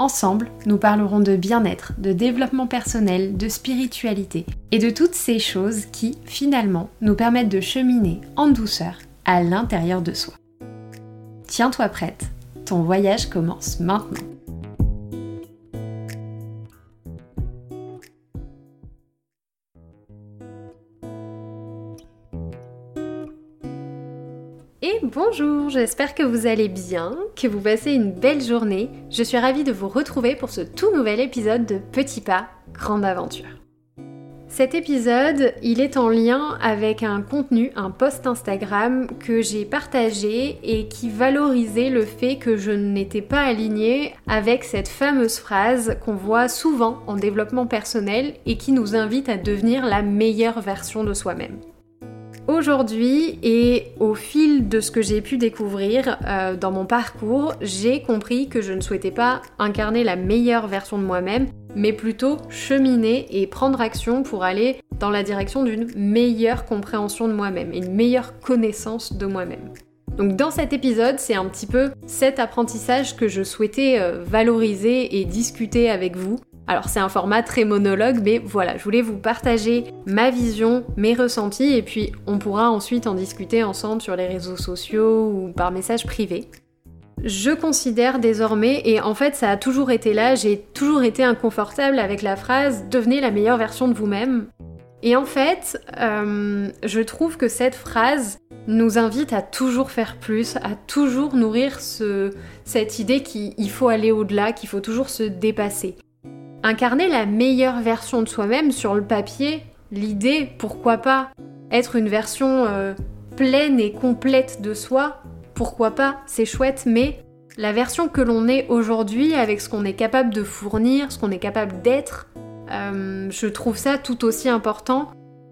Ensemble, nous parlerons de bien-être, de développement personnel, de spiritualité et de toutes ces choses qui, finalement, nous permettent de cheminer en douceur à l'intérieur de soi. Tiens-toi prête, ton voyage commence maintenant. Et bonjour, j'espère que vous allez bien, que vous passez une belle journée. Je suis ravie de vous retrouver pour ce tout nouvel épisode de Petit pas, grande aventure. Cet épisode, il est en lien avec un contenu, un post Instagram que j'ai partagé et qui valorisait le fait que je n'étais pas alignée avec cette fameuse phrase qu'on voit souvent en développement personnel et qui nous invite à devenir la meilleure version de soi-même. Aujourd'hui et au fil de ce que j'ai pu découvrir euh, dans mon parcours, j'ai compris que je ne souhaitais pas incarner la meilleure version de moi-même, mais plutôt cheminer et prendre action pour aller dans la direction d'une meilleure compréhension de moi-même et une meilleure connaissance de moi-même. Donc dans cet épisode, c'est un petit peu cet apprentissage que je souhaitais euh, valoriser et discuter avec vous alors c'est un format très monologue, mais voilà, je voulais vous partager ma vision, mes ressentis, et puis on pourra ensuite en discuter ensemble sur les réseaux sociaux ou par message privé. Je considère désormais, et en fait ça a toujours été là, j'ai toujours été inconfortable avec la phrase devenez la meilleure version de vous-même. Et en fait, euh, je trouve que cette phrase nous invite à toujours faire plus, à toujours nourrir cette idée qu'il faut aller au-delà, qu'il faut toujours se dépasser. Incarner la meilleure version de soi-même sur le papier, l'idée, pourquoi pas, être une version euh, pleine et complète de soi, pourquoi pas, c'est chouette, mais la version que l'on est aujourd'hui, avec ce qu'on est capable de fournir, ce qu'on est capable d'être, euh, je trouve ça tout aussi important.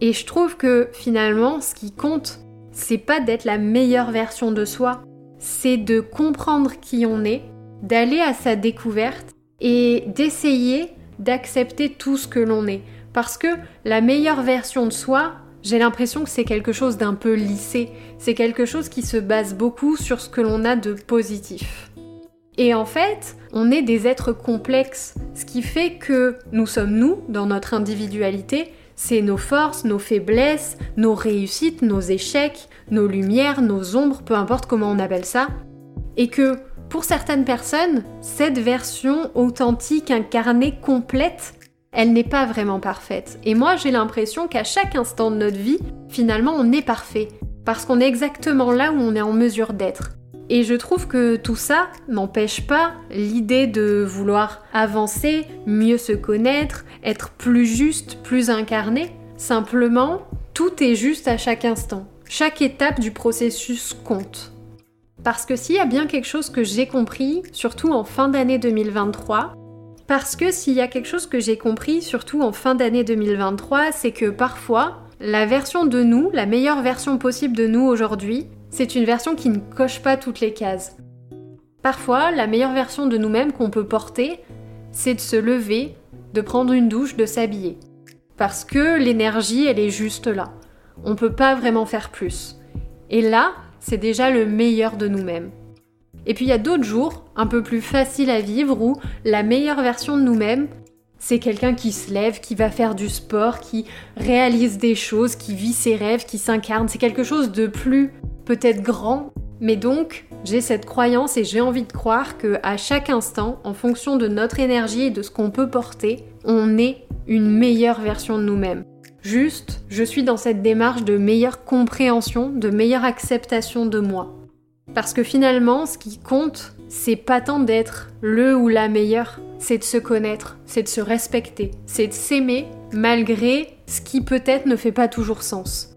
Et je trouve que finalement, ce qui compte, c'est pas d'être la meilleure version de soi, c'est de comprendre qui on est, d'aller à sa découverte et d'essayer d'accepter tout ce que l'on est. Parce que la meilleure version de soi, j'ai l'impression que c'est quelque chose d'un peu lissé, c'est quelque chose qui se base beaucoup sur ce que l'on a de positif. Et en fait, on est des êtres complexes, ce qui fait que nous sommes nous dans notre individualité, c'est nos forces, nos faiblesses, nos réussites, nos échecs, nos lumières, nos ombres, peu importe comment on appelle ça, et que pour certaines personnes, cette version authentique, incarnée, complète, elle n'est pas vraiment parfaite. Et moi, j'ai l'impression qu'à chaque instant de notre vie, finalement, on est parfait. Parce qu'on est exactement là où on est en mesure d'être. Et je trouve que tout ça n'empêche pas l'idée de vouloir avancer, mieux se connaître, être plus juste, plus incarné. Simplement, tout est juste à chaque instant. Chaque étape du processus compte. Parce que s'il y a bien quelque chose que j'ai compris, surtout en fin d'année 2023, parce que s'il y a quelque chose que j'ai compris, surtout en fin d'année 2023, c'est que parfois, la version de nous, la meilleure version possible de nous aujourd'hui, c'est une version qui ne coche pas toutes les cases. Parfois, la meilleure version de nous-mêmes qu'on peut porter, c'est de se lever, de prendre une douche, de s'habiller. Parce que l'énergie, elle est juste là. On peut pas vraiment faire plus. Et là, c'est déjà le meilleur de nous-mêmes. Et puis il y a d'autres jours, un peu plus faciles à vivre, où la meilleure version de nous-mêmes, c'est quelqu'un qui se lève, qui va faire du sport, qui réalise des choses, qui vit ses rêves, qui s'incarne. C'est quelque chose de plus peut-être grand. Mais donc, j'ai cette croyance et j'ai envie de croire que à chaque instant, en fonction de notre énergie et de ce qu'on peut porter, on est une meilleure version de nous-mêmes. Juste, je suis dans cette démarche de meilleure compréhension, de meilleure acceptation de moi. Parce que finalement, ce qui compte, c'est pas tant d'être le ou la meilleure, c'est de se connaître, c'est de se respecter, c'est de s'aimer malgré ce qui peut-être ne fait pas toujours sens.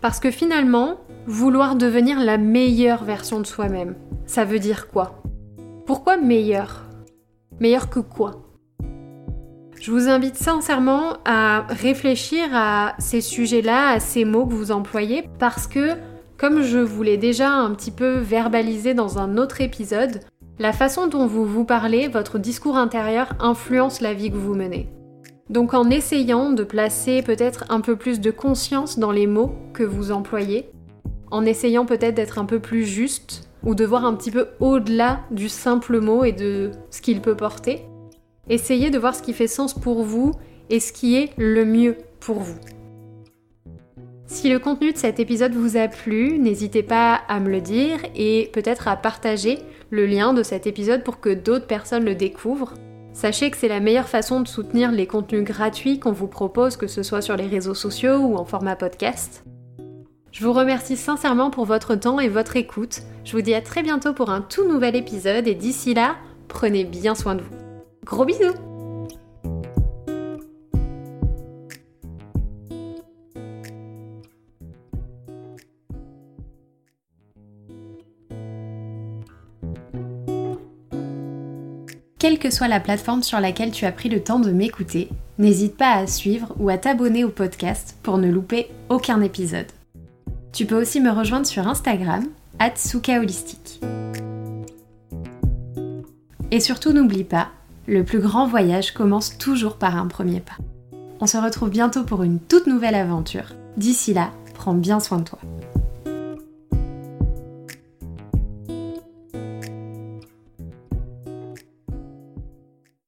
Parce que finalement, vouloir devenir la meilleure version de soi-même, ça veut dire quoi? Pourquoi meilleur Meilleur que quoi? Je vous invite sincèrement à réfléchir à ces sujets-là, à ces mots que vous employez, parce que Comme je vous l'ai déjà un petit peu verbalisé dans un autre épisode, la façon dont vous vous parlez, votre discours intérieur influence la vie que vous menez. Donc en essayant de placer peut-être un peu plus de conscience dans les mots que vous employez, en essayant peut-être d'être un peu plus juste ou de voir un petit peu au-delà du simple mot et de ce qu'il peut porter, essayez de voir ce qui fait sens pour vous et ce qui est le mieux pour vous. Si le contenu de cet épisode vous a plu, n'hésitez pas à me le dire et peut-être à partager le lien de cet épisode pour que d'autres personnes le découvrent. Sachez que c'est la meilleure façon de soutenir les contenus gratuits qu'on vous propose, que ce soit sur les réseaux sociaux ou en format podcast. Je vous remercie sincèrement pour votre temps et votre écoute. Je vous dis à très bientôt pour un tout nouvel épisode et d'ici là, prenez bien soin de vous. Gros bisous Quelle que soit la plateforme sur laquelle tu as pris le temps de m'écouter, n'hésite pas à suivre ou à t'abonner au podcast pour ne louper aucun épisode. Tu peux aussi me rejoindre sur Instagram, @sukaholistique. Et surtout n'oublie pas, le plus grand voyage commence toujours par un premier pas. On se retrouve bientôt pour une toute nouvelle aventure. D'ici là, prends bien soin de toi.